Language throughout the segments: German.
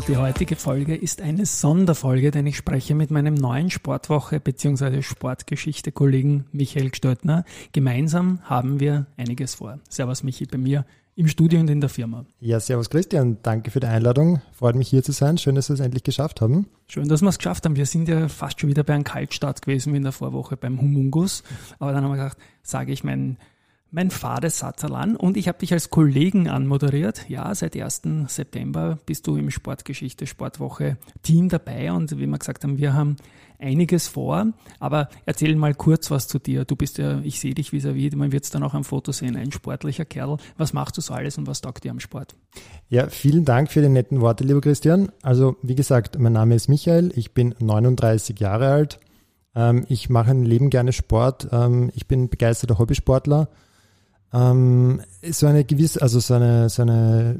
Und die heutige Folge ist eine Sonderfolge, denn ich spreche mit meinem neuen Sportwoche bzw. Sportgeschichte-Kollegen Michael Stöttner. Gemeinsam haben wir einiges vor. Servus Michi bei mir im Studio und in der Firma. Ja, servus Christian, danke für die Einladung. Freut mich hier zu sein. Schön, dass wir es endlich geschafft haben. Schön, dass wir es geschafft haben. Wir sind ja fast schon wieder bei einem Kaltstart gewesen wie in der Vorwoche beim Humungus. Aber dann haben wir gedacht, sage ich meinen mein fades Satzalan und ich habe dich als Kollegen anmoderiert. Ja, seit 1. September bist du im Sportgeschichte Sportwoche Team dabei und wie wir gesagt haben, wir haben einiges vor, aber erzähl mal kurz was zu dir. Du bist ja, ich sehe dich vis-à-vis, man wird es dann auch am Foto sehen, ein sportlicher Kerl. Was machst du so alles und was taugt dir am Sport? Ja, vielen Dank für die netten Worte, lieber Christian. Also, wie gesagt, mein Name ist Michael, ich bin 39 Jahre alt. Ähm, ich mache ein Leben gerne Sport. Ähm, ich bin begeisterter Hobbysportler ähm, so eine gewisse, also so eine, so eine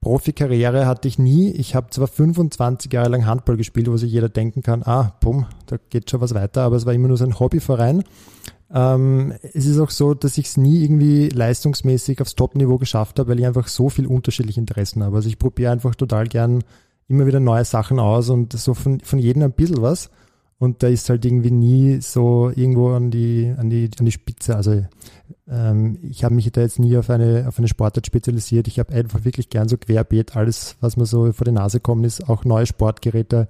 Profikarriere hatte ich nie. Ich habe zwar 25 Jahre lang Handball gespielt, wo sich jeder denken kann, ah, bumm, da geht schon was weiter, aber es war immer nur so ein Hobbyverein. Ähm, es ist auch so, dass ich es nie irgendwie leistungsmäßig aufs Top-Niveau geschafft habe, weil ich einfach so viel unterschiedliche Interessen habe. Also ich probiere einfach total gern immer wieder neue Sachen aus und so von, von jedem ein bisschen was. Und da ist halt irgendwie nie so irgendwo an die, an die, an die Spitze. Also ähm, ich habe mich da jetzt nie auf eine, auf eine Sportart spezialisiert. Ich habe einfach wirklich gern so querbeet alles, was mir so vor die Nase kommt, ist auch neue Sportgeräte.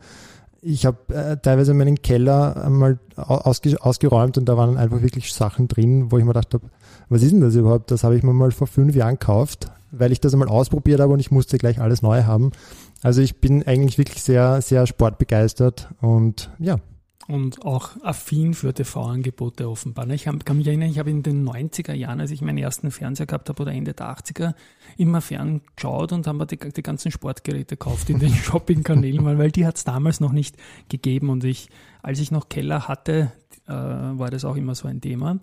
Ich habe äh, teilweise meinen Keller einmal ausge, ausgeräumt und da waren einfach wirklich Sachen drin, wo ich mir gedacht habe, was ist denn das überhaupt? Das habe ich mir mal vor fünf Jahren gekauft, weil ich das einmal ausprobiert habe und ich musste gleich alles neu haben. Also ich bin eigentlich wirklich sehr, sehr sportbegeistert und ja, und auch affin für TV-Angebote offenbar. Ich kann mich erinnern, ich habe in den 90er Jahren, als ich meinen ersten Fernseher gehabt habe, oder Ende der 80er, immer ferngeschaut und haben wir die, die ganzen Sportgeräte gekauft in den Shopping-Kanälen, weil, weil die hat es damals noch nicht gegeben und ich, als ich noch Keller hatte, äh, war das auch immer so ein Thema.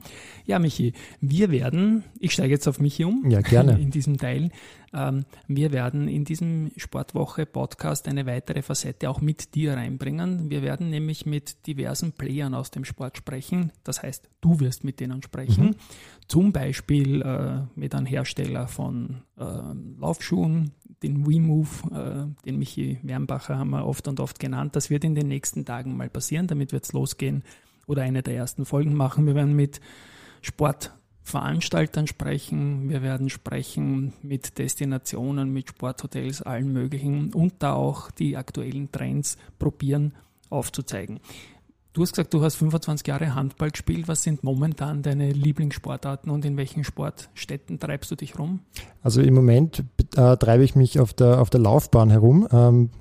Ja, Michi, wir werden, ich steige jetzt auf Michi um. Ja, gerne. In diesem Teil. Ähm, wir werden in diesem Sportwoche-Podcast eine weitere Facette auch mit dir reinbringen. Wir werden nämlich mit diversen Playern aus dem Sport sprechen. Das heißt, du wirst mit denen sprechen. Mhm. Zum Beispiel äh, mit einem Hersteller von äh, Laufschuhen, den WeMove, äh, den Michi Wernbacher haben wir oft und oft genannt. Das wird in den nächsten Tagen mal passieren. Damit wird es losgehen oder eine der ersten Folgen machen. Wir werden mit Sportveranstaltern sprechen, wir werden sprechen mit Destinationen, mit Sporthotels, allen möglichen und da auch die aktuellen Trends probieren aufzuzeigen. Du hast gesagt, du hast 25 Jahre Handball gespielt. Was sind momentan deine Lieblingssportarten und in welchen Sportstätten treibst du dich rum? Also im Moment äh, treibe ich mich auf der, auf der Laufbahn herum. Ähm,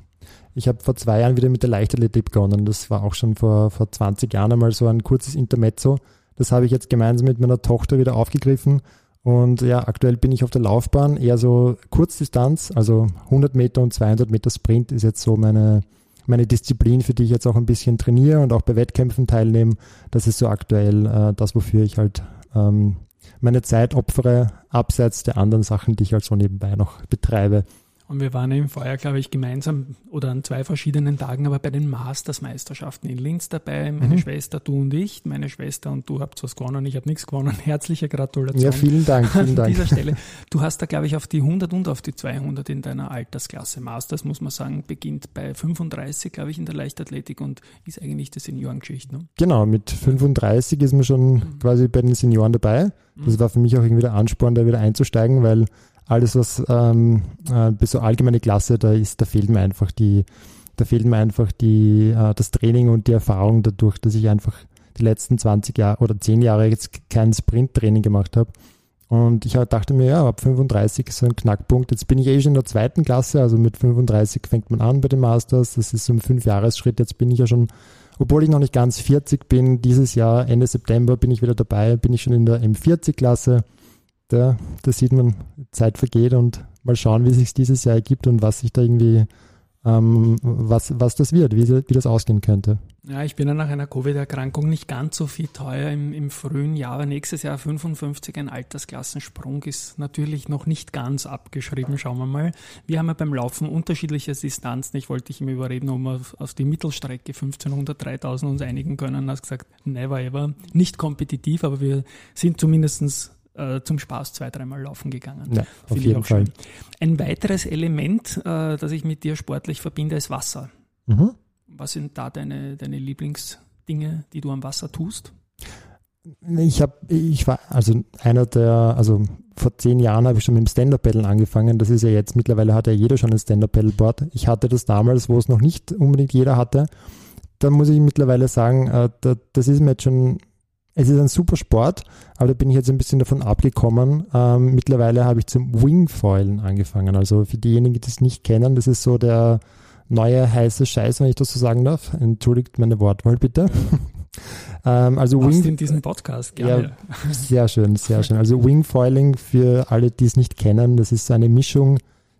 ich habe vor zwei Jahren wieder mit der Leichtathletik begonnen. Das war auch schon vor, vor 20 Jahren einmal so ein kurzes Intermezzo. Das habe ich jetzt gemeinsam mit meiner Tochter wieder aufgegriffen. Und ja, aktuell bin ich auf der Laufbahn, eher so Kurzdistanz, also 100 Meter und 200 Meter Sprint ist jetzt so meine, meine Disziplin, für die ich jetzt auch ein bisschen trainiere und auch bei Wettkämpfen teilnehme. Das ist so aktuell äh, das, wofür ich halt ähm, meine Zeit opfere, abseits der anderen Sachen, die ich halt so nebenbei noch betreibe. Und wir waren im Vorjahr, glaube ich, gemeinsam oder an zwei verschiedenen Tagen, aber bei den Masters-Meisterschaften in Linz dabei. Meine mhm. Schwester, du und ich. Meine Schwester und du habt was gewonnen, ich habe nichts gewonnen. Herzliche Gratulation. Ja, vielen Dank. Vielen Dank. An dieser Stelle. Du hast da, glaube ich, auf die 100 und auf die 200 in deiner Altersklasse. Masters, muss man sagen, beginnt bei 35, glaube ich, in der Leichtathletik und ist eigentlich die Seniorengeschichte. Ne? Genau, mit 35 ist man schon mhm. quasi bei den Senioren dabei. Das mhm. war für mich auch irgendwie der Ansporn, da wieder einzusteigen, weil alles, was ähm, äh, so allgemeine Klasse da ist, da fehlt mir einfach die, da fehlt mir einfach die, äh, das Training und die Erfahrung dadurch, dass ich einfach die letzten 20 Jahre oder 10 Jahre jetzt kein Sprinttraining gemacht habe. Und ich dachte mir, ja, ab 35 ist so ein Knackpunkt. Jetzt bin ich eh schon in der zweiten Klasse, also mit 35 fängt man an bei den Masters. Das ist so ein Fünfjahresschritt. Jetzt bin ich ja schon, obwohl ich noch nicht ganz 40 bin, dieses Jahr, Ende September bin ich wieder dabei, bin ich schon in der M40-Klasse da, da sieht man, Zeit vergeht und mal schauen, wie sich dieses Jahr ergibt und was sich da irgendwie, äh, ähm, was, was das wird, wie, wie das ausgehen könnte. Ja, ich bin ja nach einer Covid-Erkrankung nicht ganz so viel teuer im, im frühen Jahr, aber nächstes Jahr 55 ein Altersklassensprung ist natürlich noch nicht ganz abgeschrieben, schauen wir mal. Wir haben ja beim Laufen unterschiedliche Distanzen. Ich wollte dich immer überreden, um auf, auf die Mittelstrecke 1500, 3000 uns einigen können. Du hast gesagt, never ever. Nicht kompetitiv, aber wir sind zumindestens äh, zum Spaß zwei, dreimal laufen gegangen. Ja, auf jeden Fall. Schön. Ein weiteres Element, äh, das ich mit dir sportlich verbinde, ist Wasser. Mhm. Was sind da deine, deine Lieblingsdinge, die du am Wasser tust? Ich habe, ich war, also einer der, also vor zehn Jahren habe ich schon mit dem Stand-Up-Paddle angefangen. Das ist ja jetzt, mittlerweile hat ja jeder schon ein Stand-Up-Paddleboard. Ich hatte das damals, wo es noch nicht unbedingt jeder hatte. Da muss ich mittlerweile sagen, äh, das ist mir jetzt schon, es ist ein super Sport, aber da bin ich jetzt ein bisschen davon abgekommen. Ähm, mittlerweile habe ich zum Wingfoilen angefangen. Also für diejenigen, die das nicht kennen, das ist so der, neue heiße Scheiß, wenn ich das so sagen darf. Entschuldigt meine Wortwahl bitte. ähm, also Wing in diesem Podcast gerne. Ja, sehr schön, sehr schön. Also Wingfoiling für alle, die es nicht kennen, das ist so eine Mischung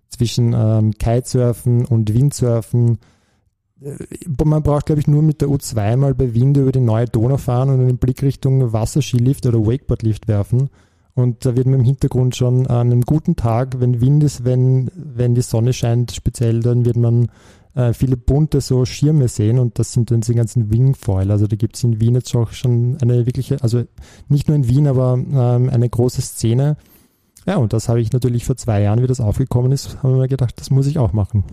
zwischen ähm, Kitesurfen und Windsurfen. Äh, man braucht, glaube ich, nur mit der U2 mal bei Wind über die neue Donau fahren und einen Blick Richtung Wasserskilift oder Wakeboardlift werfen. Und da wird man im Hintergrund schon an einem guten Tag, wenn Wind ist, wenn, wenn die Sonne scheint, speziell, dann wird man äh, viele bunte so Schirme sehen und das sind dann diese ganzen Wingfoil. Also da gibt es in Wien jetzt auch schon eine wirkliche, also nicht nur in Wien, aber ähm, eine große Szene. Ja, und das habe ich natürlich vor zwei Jahren, wie das aufgekommen ist, habe ich mir gedacht, das muss ich auch machen.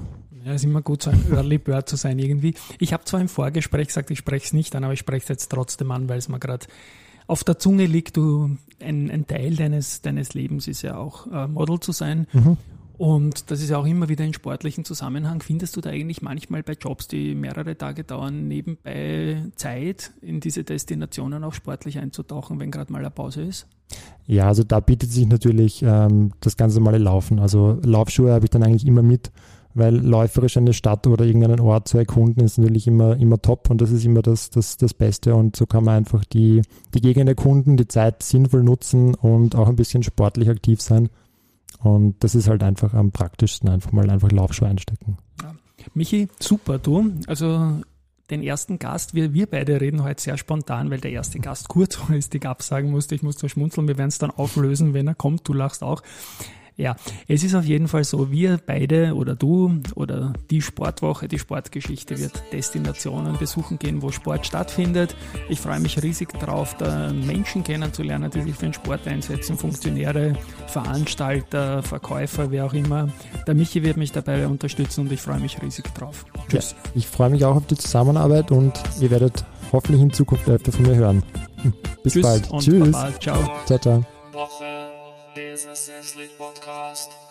Ja, ist immer gut, so ein Early Bird zu sein irgendwie. Ich habe zwar im Vorgespräch gesagt, ich spreche es nicht an, aber ich spreche es jetzt trotzdem an, weil es mir gerade auf der Zunge liegt. Du, ein, ein Teil deines, deines Lebens ist ja auch äh, Model zu sein. Mhm. Und das ist ja auch immer wieder in sportlichen Zusammenhang. Findest du da eigentlich manchmal bei Jobs, die mehrere Tage dauern, nebenbei Zeit, in diese Destinationen auch sportlich einzutauchen, wenn gerade mal eine Pause ist? Ja, also da bietet sich natürlich ähm, das ganze normale Laufen. Also Laufschuhe habe ich dann eigentlich immer mit, weil läuferisch eine Stadt oder irgendeinen Ort zu erkunden ist natürlich immer, immer top und das ist immer das, das, das Beste und so kann man einfach die, die Gegend erkunden, die Zeit sinnvoll nutzen und auch ein bisschen sportlich aktiv sein. Und das ist halt einfach am praktischsten, einfach mal einfach Laufschuhe einstecken. Michi, super du. Also den ersten Gast, wir, wir beide reden heute sehr spontan, weil der erste Gast kurzfristig absagen musste. Ich musste schmunzeln, wir werden es dann auflösen, wenn er kommt. Du lachst auch. Ja, es ist auf jeden Fall so, wir beide oder du oder die Sportwoche, die Sportgeschichte wird Destinationen besuchen gehen, wo Sport stattfindet. Ich freue mich riesig drauf, da Menschen kennenzulernen, die sich für den Sport einsetzen, Funktionäre, Veranstalter, Verkäufer, wer auch immer. Der Michi wird mich dabei unterstützen und ich freue mich riesig drauf. Tschüss. Ja, ich freue mich auch auf die Zusammenarbeit und ihr werdet hoffentlich in Zukunft öfter von mir hören. Bis Tschüss bald. Tschüss. Baba. Ciao. Ciao, ciao. is a senseless podcast.